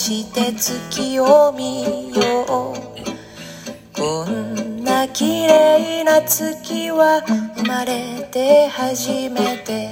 して月を見ようこんな綺麗な月は生まれて初めて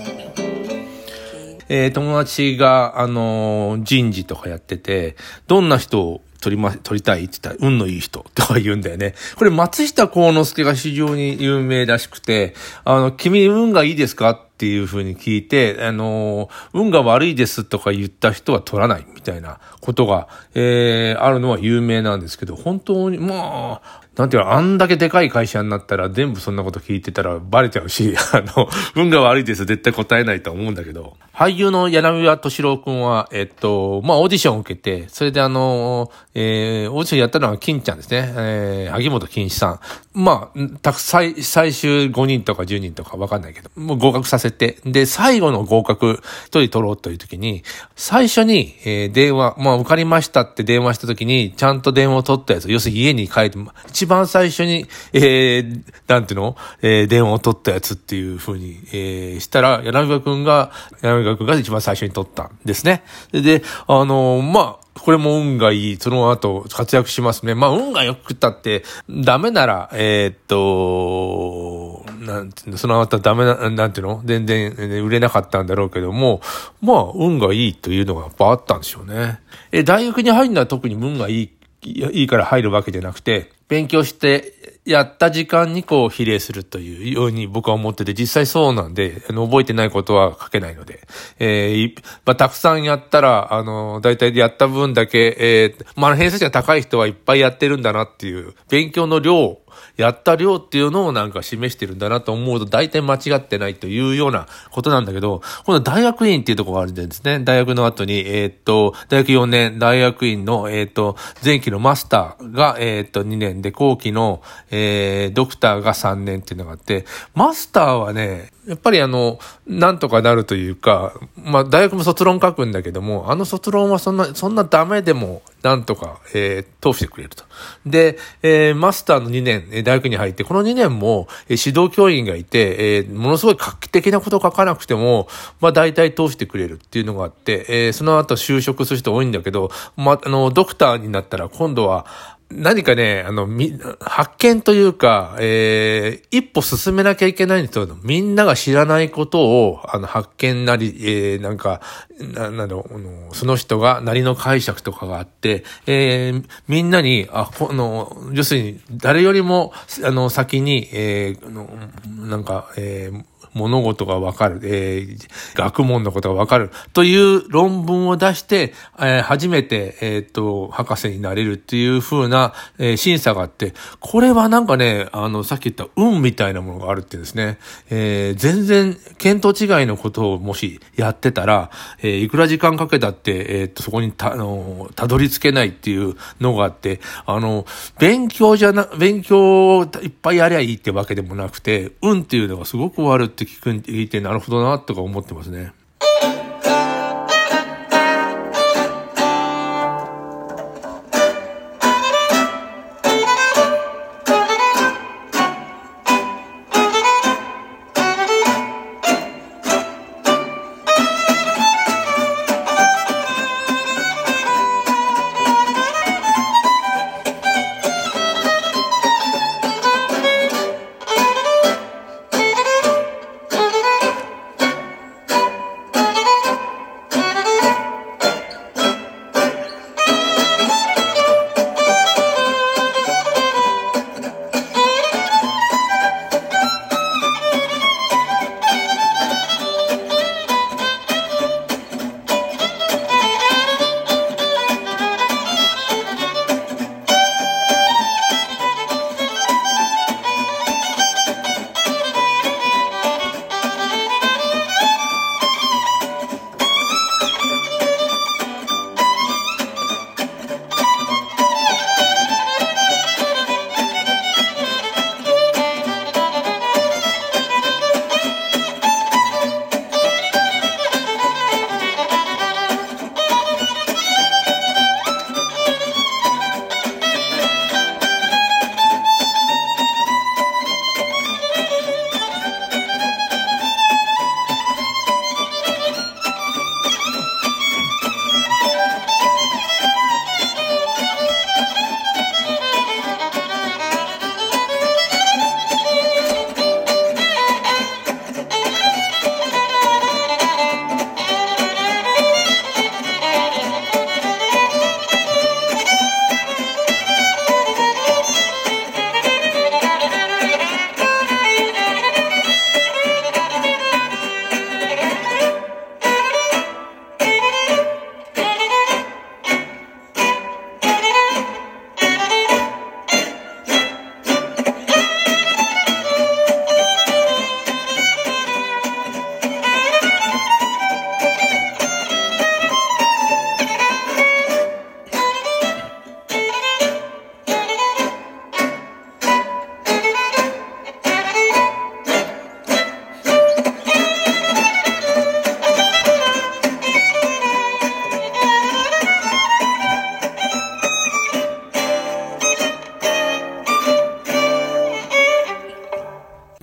えー友達が、あのー人事とかやってて、どんな人を取りま、取りたいって言ったら、運のいい人とか言うんだよね。これ、松下幸之助が非常に有名らしくて、あの、君運がいいですかっていうふうに聞いて、あの運が悪いですとか言った人は取らないみたいなことが、えーあるのは有名なんですけど、本当に、まあ、なんていうの、あんだけでかい会社になったら全部そんなこと聞いてたらバレちゃうし、あの、運が悪いです絶対答えないと思うんだけど、俳優の柳葉敏郎くんは、えっと、まあ、オーディションを受けて、それであの、えー、オーディションやったのは金ちゃんですね。えー、萩本金さん。まあ、たくさん、最終5人とか10人とかわかんないけど、もう合格させて、で、最後の合格一人取ろうという時に、最初に、えー電話、まあ、受かりましたって電話した時に、ちゃんと電話を取ったやつ、要するに家に帰って、一番最初に、えー、なんていうの？えー電話を取ったやつっていう風に、えーしたら、柳葉くんが、柳葉くんが一番最初に取ったんですね。で、であのーまあ、これも運がいい。その後、活躍しますね。まあ、運が良くったって、ダメなら、えーっと、なんていうの、その後ダメな、なんていうの？全然、売れなかったんだろうけども、まあ、運がいいというのがやっぱあったんでしょうね。え、大学に入るのは特に運がいい、いいから入るわけじゃなくて、勉強して、やった時間にこう比例するというように僕は思ってて、実際そうなんで、あの、覚えてないことは書けないので、えーまあ、たくさんやったら、あの、大体やった分だけ、えーまあ、偏差値が高い人はいっぱいやってるんだなっていう、勉強の量、やった量っていうのをなんか示してるんだなと思うと大体間違ってないというようなことなんだけど、この大学院っていうところがあるんですね。大学の後に、えーっと、大学4年、大学院の、えーっと、前期のマスターが、えーっと、2年で、後期の、えー、ドクターが3年っていうのがあって、マスターはね、やっぱりあの、なんとかなるというか、まあ、大学も卒論書くんだけども、あの卒論はそんな、そんなダメでも、なんとか、えー、通してくれると。で、えー、マスターの2年、え大学に入って、この2年も、えー指導教員がいて、えーものすごい画期的なことを書かなくても、まあ、大体通してくれるっていうのがあって、えーその後就職する人多いんだけど、まあ、あの、ドクターになったら、今度は、何かね、あの、み、発見というか、えー、一歩進めなきゃいけないんですけど、みんなが知らないことを、あの、発見なり、えー、なんか、な、なんだろう、あの、その人が、なりの解釈とかがあって、えー、みんなに、あ、この、要するに、誰よりも、あの、先に、えー、のなんか、えー、物事がわかる、えー学問のことがわかる。という論文を出して、えー初めて、えーっと、博士になれるっていう風な、えー審査があって、これはなんかね、あの、さっき言った運みたいなものがあるってですね、えー全然、見当違いのことをもしやってたら、えーいくら時間かけたって、えっと、そこにた、あの、たどり着けないっていうのがあって、あの、勉強じゃな、勉強をいっぱいやりゃいいってわけでもなくて、運っていうのがすごく悪っ聞く、聞いて、なるほどな、とか思ってますね。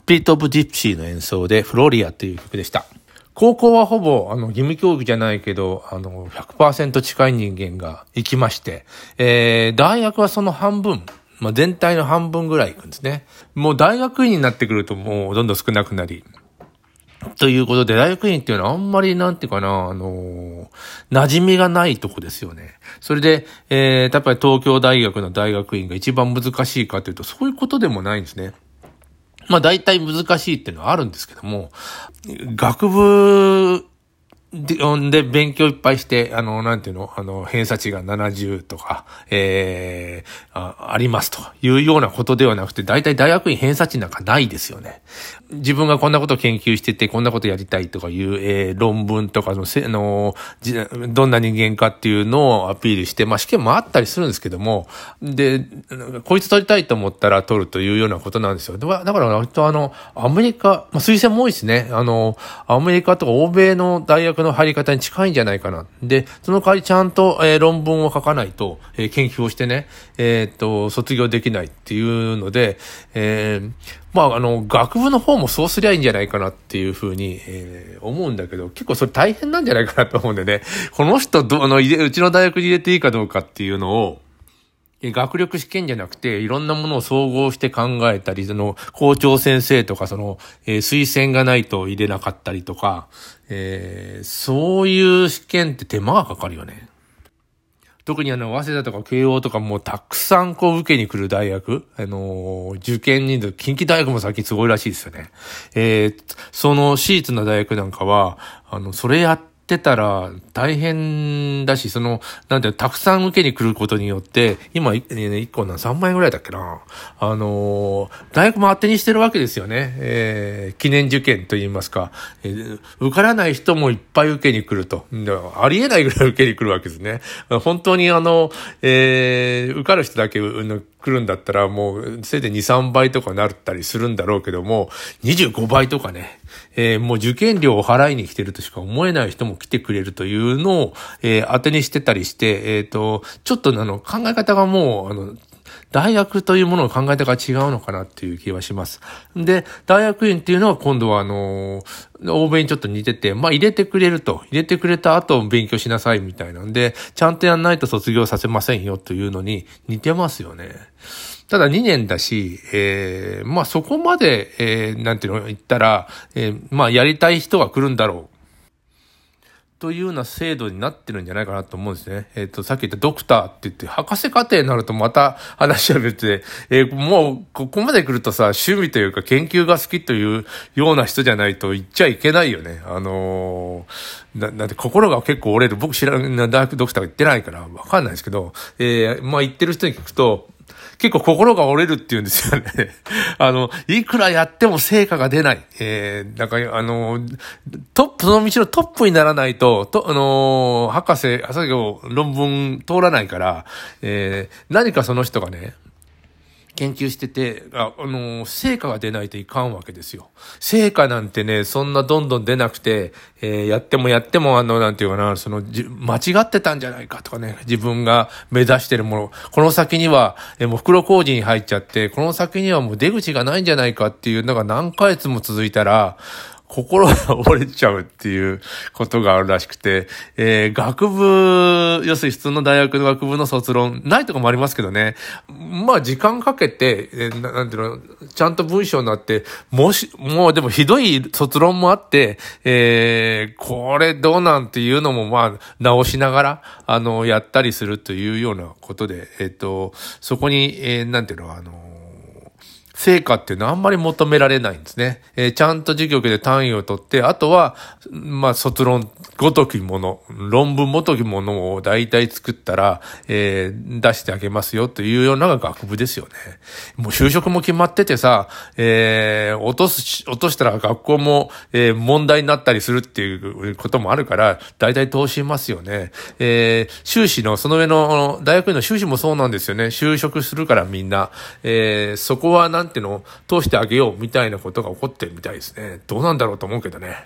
スピリット・オブ・ジプシーの演奏でフロリアという曲でした。高校はほぼ、あの、義務教育じゃないけど、あの、100%近い人間が行きまして、えー、大学はその半分、まあ、全体の半分ぐらい行くんですね。もう大学院になってくるともうどんどん少なくなり、ということで、大学院っていうのはあんまりなんていうかな、あのー、馴染みがないとこですよね。それで、えー、やっぱり東京大学の大学院が一番難しいかというと、そういうことでもないんですね。まあ大体難しいっていうのはあるんですけども、学部で、んで、勉強いっぱいして、あの、なんていうの、あの、偏差値が70とか、ええー、あ、ありますというようなことではなくて、大体大学院偏差値なんかないですよね。自分がこんなこと研究してて、こんなことやりたいとかいう、えー、論文とかの、せ、あの、どんな人間かっていうのをアピールして、まあ、試験もあったりするんですけども、で、こいつ取りたいと思ったら取るというようなことなんですよ。だから、割とあの、アメリカ、まあ、推薦も多いですね。あの、アメリカとか欧米の大学のの入り方に近いんじゃないかな。で、その代わりちゃんと、えー、論文を書かないと、えー、研究をしてね、えー、っと、卒業できないっていうので、えー、まあ、あの、学部の方もそうすりゃいいんじゃないかなっていうふうに、えー、思うんだけど、結構それ大変なんじゃないかなと思うんでね、この人ど、あの、うちの大学に入れていいかどうかっていうのを、学力試験じゃなくて、いろんなものを総合して考えたり、その、校長先生とか、その、えー、推薦がないと入れなかったりとか、えー、そういう試験って手間がかかるよね。特にあの、早稲田とか慶応とかもたくさんこう受けに来る大学、あのー、受験人数、近畿大学も最近すごいらしいですよね。えー、その私立の大学なんかは、あの、それやってってたら大変だし、その、なんてたくさん受けに来ることによって、今、1個な3万円ぐらいだっけな。あのー、大学も当てにしてるわけですよね。えー、記念受験と言いますか、えー、受からない人もいっぱい受けに来ると。ありえないぐらい受けに来るわけですね。本当にあの、えー、受かる人だけ来るんだったらもう、せいで2、3倍とかなったりするんだろうけども、25倍とかね、えー、もう受験料を払いに来てるとしか思えない人も来てくれるというのを、えー、当てにしてたりして、えっ、ー、と、ちょっとあの、考え方がもう、あの、大学というものの考え方が違うのかなっていう気はします。で、大学院っていうのは今度はあの、欧米にちょっと似てて、まあ入れてくれると。入れてくれた後勉強しなさいみたいなんで、ちゃんとやんないと卒業させませんよというのに似てますよね。ただ2年だし、えー、まあそこまで、えー、なんていうの言ったら、えー、まあやりたい人が来るんだろう。というような制度になってるんじゃないかなと思うんですね。えっ、ー、と、さっき言ったドクターって言って、博士課程になるとまた話は別で、えー、もう、ここまで来るとさ、趣味というか研究が好きというような人じゃないと言っちゃいけないよね。あのー、な、なんで心が結構折れる。僕知らないん、大学ドクターが言ってないからわかんないですけど、えー、まあ言ってる人に聞くと、結構心が折れるって言うんですよね。あの、いくらやっても成果が出ない。えー、なんか、あの、トップ、その道のトップにならないと、と、あの、博士、作業、論文通らないから、えー、何かその人がね、研究してて、あ、あの成果が出ないといかんわけですよ。成果なんてね、そんなどんどん出なくて、えー、やってもやっても、あの、なんていうかな、その、間違ってたんじゃないかとかね、自分が目指してるもの、この先には、えー、もう袋工事に入っちゃって、この先にはもう出口がないんじゃないかっていうのが何ヶ月も続いたら、心が折れちゃうっていうことがあるらしくて、えー、学部、要するに普通の大学の学部の卒論、ないとかもありますけどね、まあ時間かけて、えー、なんていうの、ちゃんと文章になって、もし、もうでもひどい卒論もあって、えー、これどうなんていうのもまあ直しながら、あの、やったりするというようなことで、えっ、ー、と、そこに、えー、なんていうの、あの、成果っていうのはあんまり求められないんですね。えー、ちゃんと授業で単位を取って、あとは、まあ、卒論ごときもの、論文ごときものを大体作ったら、えー、出してあげますよというような学部ですよね。もう就職も決まっててさ、えー、落とす、落としたら学校も、えー、問題になったりするっていうこともあるから、大体通しますよね。えー、修士の、その上の、大学院の修士もそうなんですよね。就職するからみんな。えー、そこはなていうのを通してあげようみたいなことが起こってるみたいですね。どうなんだろうと思うけどね。